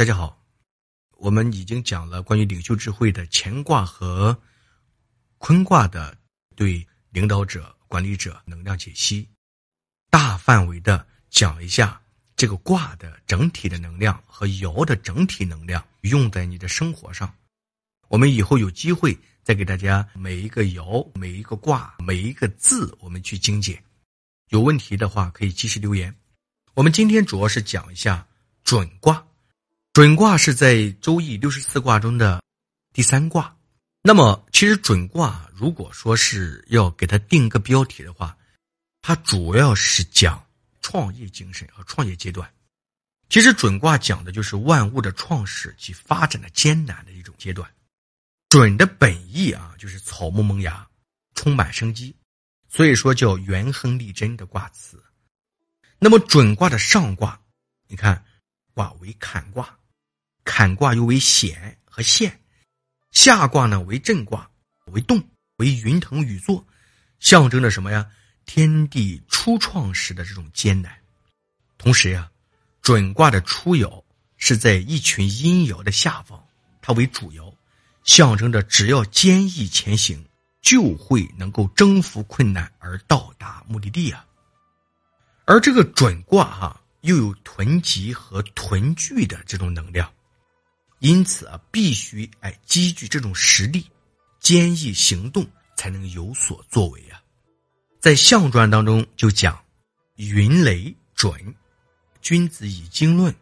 大家好，我们已经讲了关于领袖智慧的乾卦和坤卦的对领导者、管理者能量解析，大范围的讲一下这个卦的整体的能量和爻的整体能量用在你的生活上。我们以后有机会再给大家每一个爻、每一个卦、每一个字，我们去精简。有问题的话可以及时留言。我们今天主要是讲一下准卦，准卦是在周易六十四卦中的第三卦。那么，其实准卦如果说是要给它定个标题的话，它主要是讲创业精神和创业阶段。其实准卦讲的就是万物的创始及发展的艰难的一种阶段。准的本意啊，就是草木萌芽，充满生机。所以说叫元亨利贞的卦辞，那么准卦的上卦，你看卦为坎卦，坎卦又为险和陷；下卦呢为震卦，为动，为云腾雨作，象征着什么呀？天地初创时的这种艰难。同时呀，准卦的初爻是在一群阴爻的下方，它为主爻，象征着只要坚毅前行。就会能够征服困难而到达目的地啊！而这个准卦哈，又有囤积和囤聚的这种能量，因此啊，必须哎积聚这种实力，坚毅行动，才能有所作为啊！在象传当中就讲云雷准，君子以经论。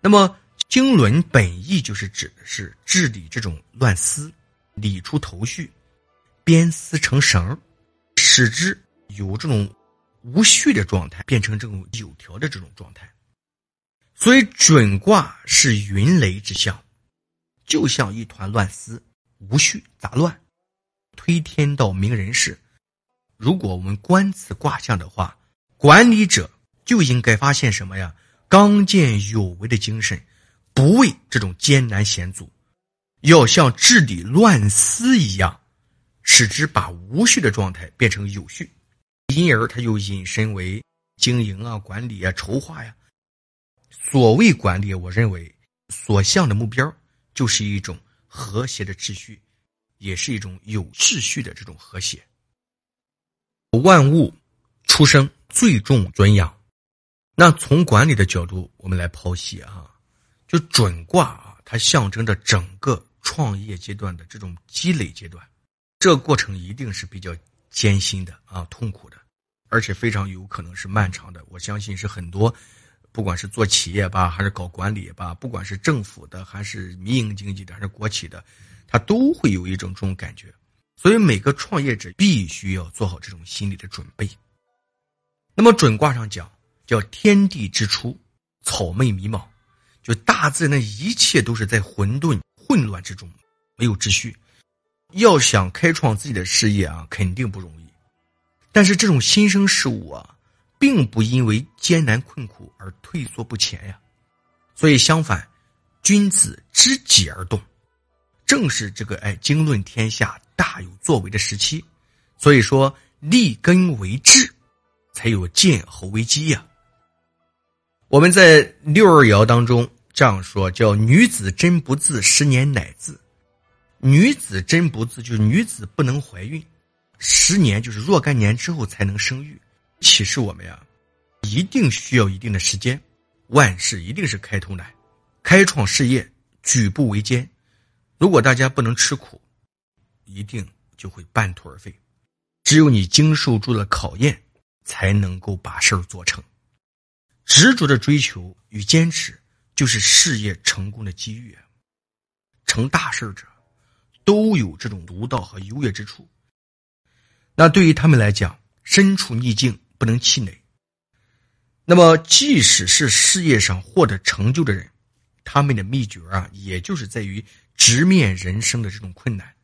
那么经纶本意就是指的是治理这种乱丝，理出头绪。编丝成绳，使之有这种无序的状态，变成这种有条的这种状态。所以准卦是云雷之象，就像一团乱丝，无序杂乱。推天到明人事，如果我们观此卦象的话，管理者就应该发现什么呀？刚健有为的精神，不畏这种艰难险阻，要像治理乱丝一样。使之把无序的状态变成有序，因而它就引申为经营啊、管理啊、筹划呀。所谓管理，我认为所向的目标就是一种和谐的秩序，也是一种有秩序的这种和谐。万物出生最重尊养，那从管理的角度，我们来剖析啊，就准卦啊，它象征着整个创业阶段的这种积累阶段。这过程一定是比较艰辛的啊，痛苦的，而且非常有可能是漫长的。我相信是很多，不管是做企业吧，还是搞管理吧，不管是政府的，还是民营经济的，还是国企的，他都会有一种这种感觉。所以每个创业者必须要做好这种心理的准备。那么准卦上讲，叫天地之初，草昧迷茫，就大自然的一切都是在混沌混乱之中，没有秩序。要想开创自己的事业啊，肯定不容易。但是这种新生事物啊，并不因为艰难困苦而退缩不前呀。所以相反，君子知己而动，正是这个哎经论天下、大有作为的时期。所以说，立根为治，才有建侯为基呀。我们在六二爻当中这样说：叫女子真不自，十年乃自。女子真不自，就是女子不能怀孕，十年就是若干年之后才能生育，启示我们呀，一定需要一定的时间，万事一定是开头难，开创事业举步维艰，如果大家不能吃苦，一定就会半途而废，只有你经受住了考验，才能够把事儿做成，执着的追求与坚持，就是事业成功的机遇，成大事者。都有这种独到和优越之处。那对于他们来讲，身处逆境不能气馁。那么，即使是事业上获得成就的人，他们的秘诀啊，也就是在于直面人生的这种困难。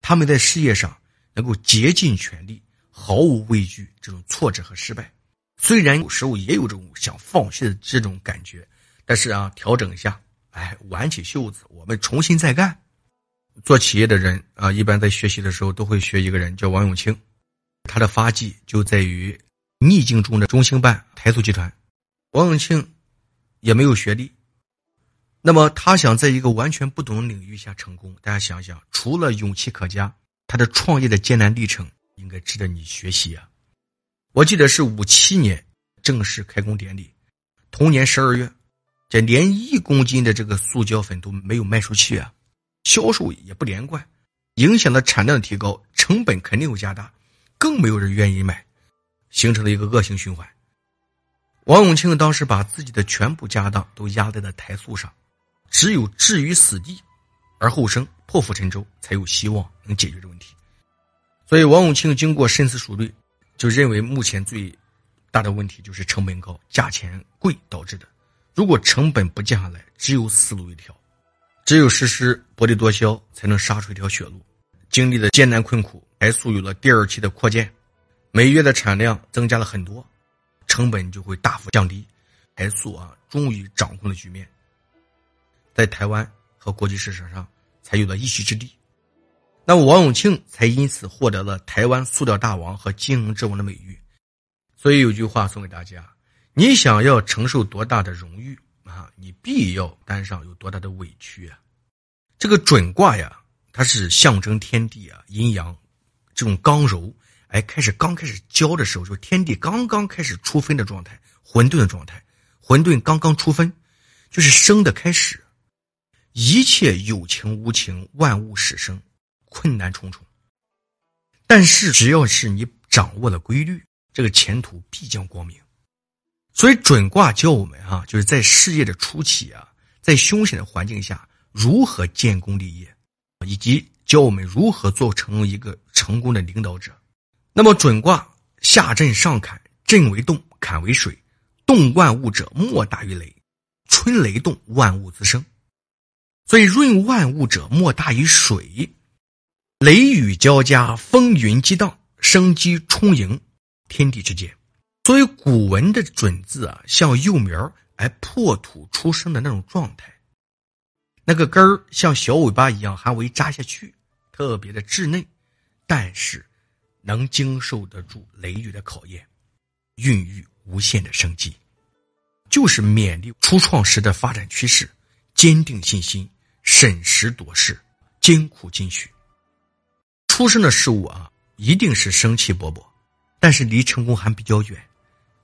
他们在事业上能够竭尽全力，毫无畏惧这种挫折和失败。虽然有时候也有这种想放弃的这种感觉，但是啊，调整一下，哎，挽起袖子，我们重新再干。做企业的人啊，一般在学习的时候都会学一个人，叫王永庆。他的发迹就在于逆境中的中兴办台塑集团。王永庆也没有学历，那么他想在一个完全不同的领域下成功，大家想想，除了勇气可嘉，他的创业的艰难历程应该值得你学习啊！我记得是五七年正式开工典礼，同年十二月，这连一公斤的这个塑胶粉都没有卖出去啊，销售也不连贯，影响了产量的提高，成本肯定会加大，更没有人愿意买，形成了一个恶性循环。王永庆当时把自己的全部家当都压在了台塑上。只有置于死地而后生，破釜沉舟，才有希望能解决这问题。所以，王永庆经过深思熟虑，就认为目前最大的问题就是成本高、价钱贵导致的。如果成本不降下来，只有死路一条。只有实施薄利多销，才能杀出一条血路。经历了艰难困苦，台塑有了第二期的扩建，每月的产量增加了很多，成本就会大幅降低。台塑啊，终于掌控了局面。在台湾和国际市场上才有了一席之地，那么王永庆才因此获得了“台湾塑料大王”和“经营之王”的美誉。所以有句话送给大家：你想要承受多大的荣誉啊，你必要担上有多大的委屈啊！这个准卦呀，它是象征天地啊，阴阳这种刚柔，哎，开始刚开始教的时候，就天地刚刚开始出分的状态，混沌的状态，混沌刚刚出分，就是生的开始。一切有情无情，万物始生，困难重重。但是只要是你掌握了规律，这个前途必将光明。所以准卦教我们哈，就是在事业的初期啊，在凶险的环境下如何建功立业，以及教我们如何做成为一个成功的领导者。那么准卦下震上坎，震为动，坎为水，动万物者莫大于雷，春雷动，万物滋生。所以，润万物者莫大于水，雷雨交加，风云激荡，生机充盈，天地之间。所以，古文的“准”字啊，像幼苗而破土出生的那种状态，那个根儿像小尾巴一样还未扎下去，特别的稚嫩，但是能经受得住雷雨的考验，孕育无限的生机，就是勉励初创时的发展趋势，坚定信心。审时度势，艰苦进取。出生的事物啊，一定是生气勃勃，但是离成功还比较远。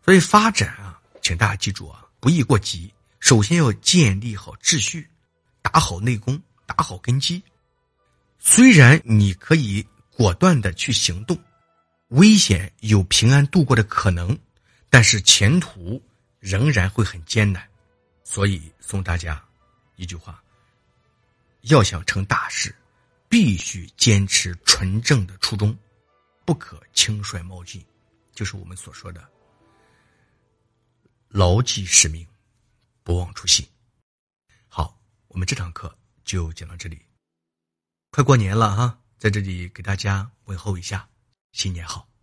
所以发展啊，请大家记住啊，不宜过急。首先要建立好秩序，打好内功，打好根基。虽然你可以果断的去行动，危险有平安度过的可能，但是前途仍然会很艰难。所以送大家一句话。要想成大事，必须坚持纯正的初衷，不可轻率冒进，就是我们所说的牢记使命，不忘初心。好，我们这堂课就讲到这里。快过年了哈，在这里给大家问候一下，新年好。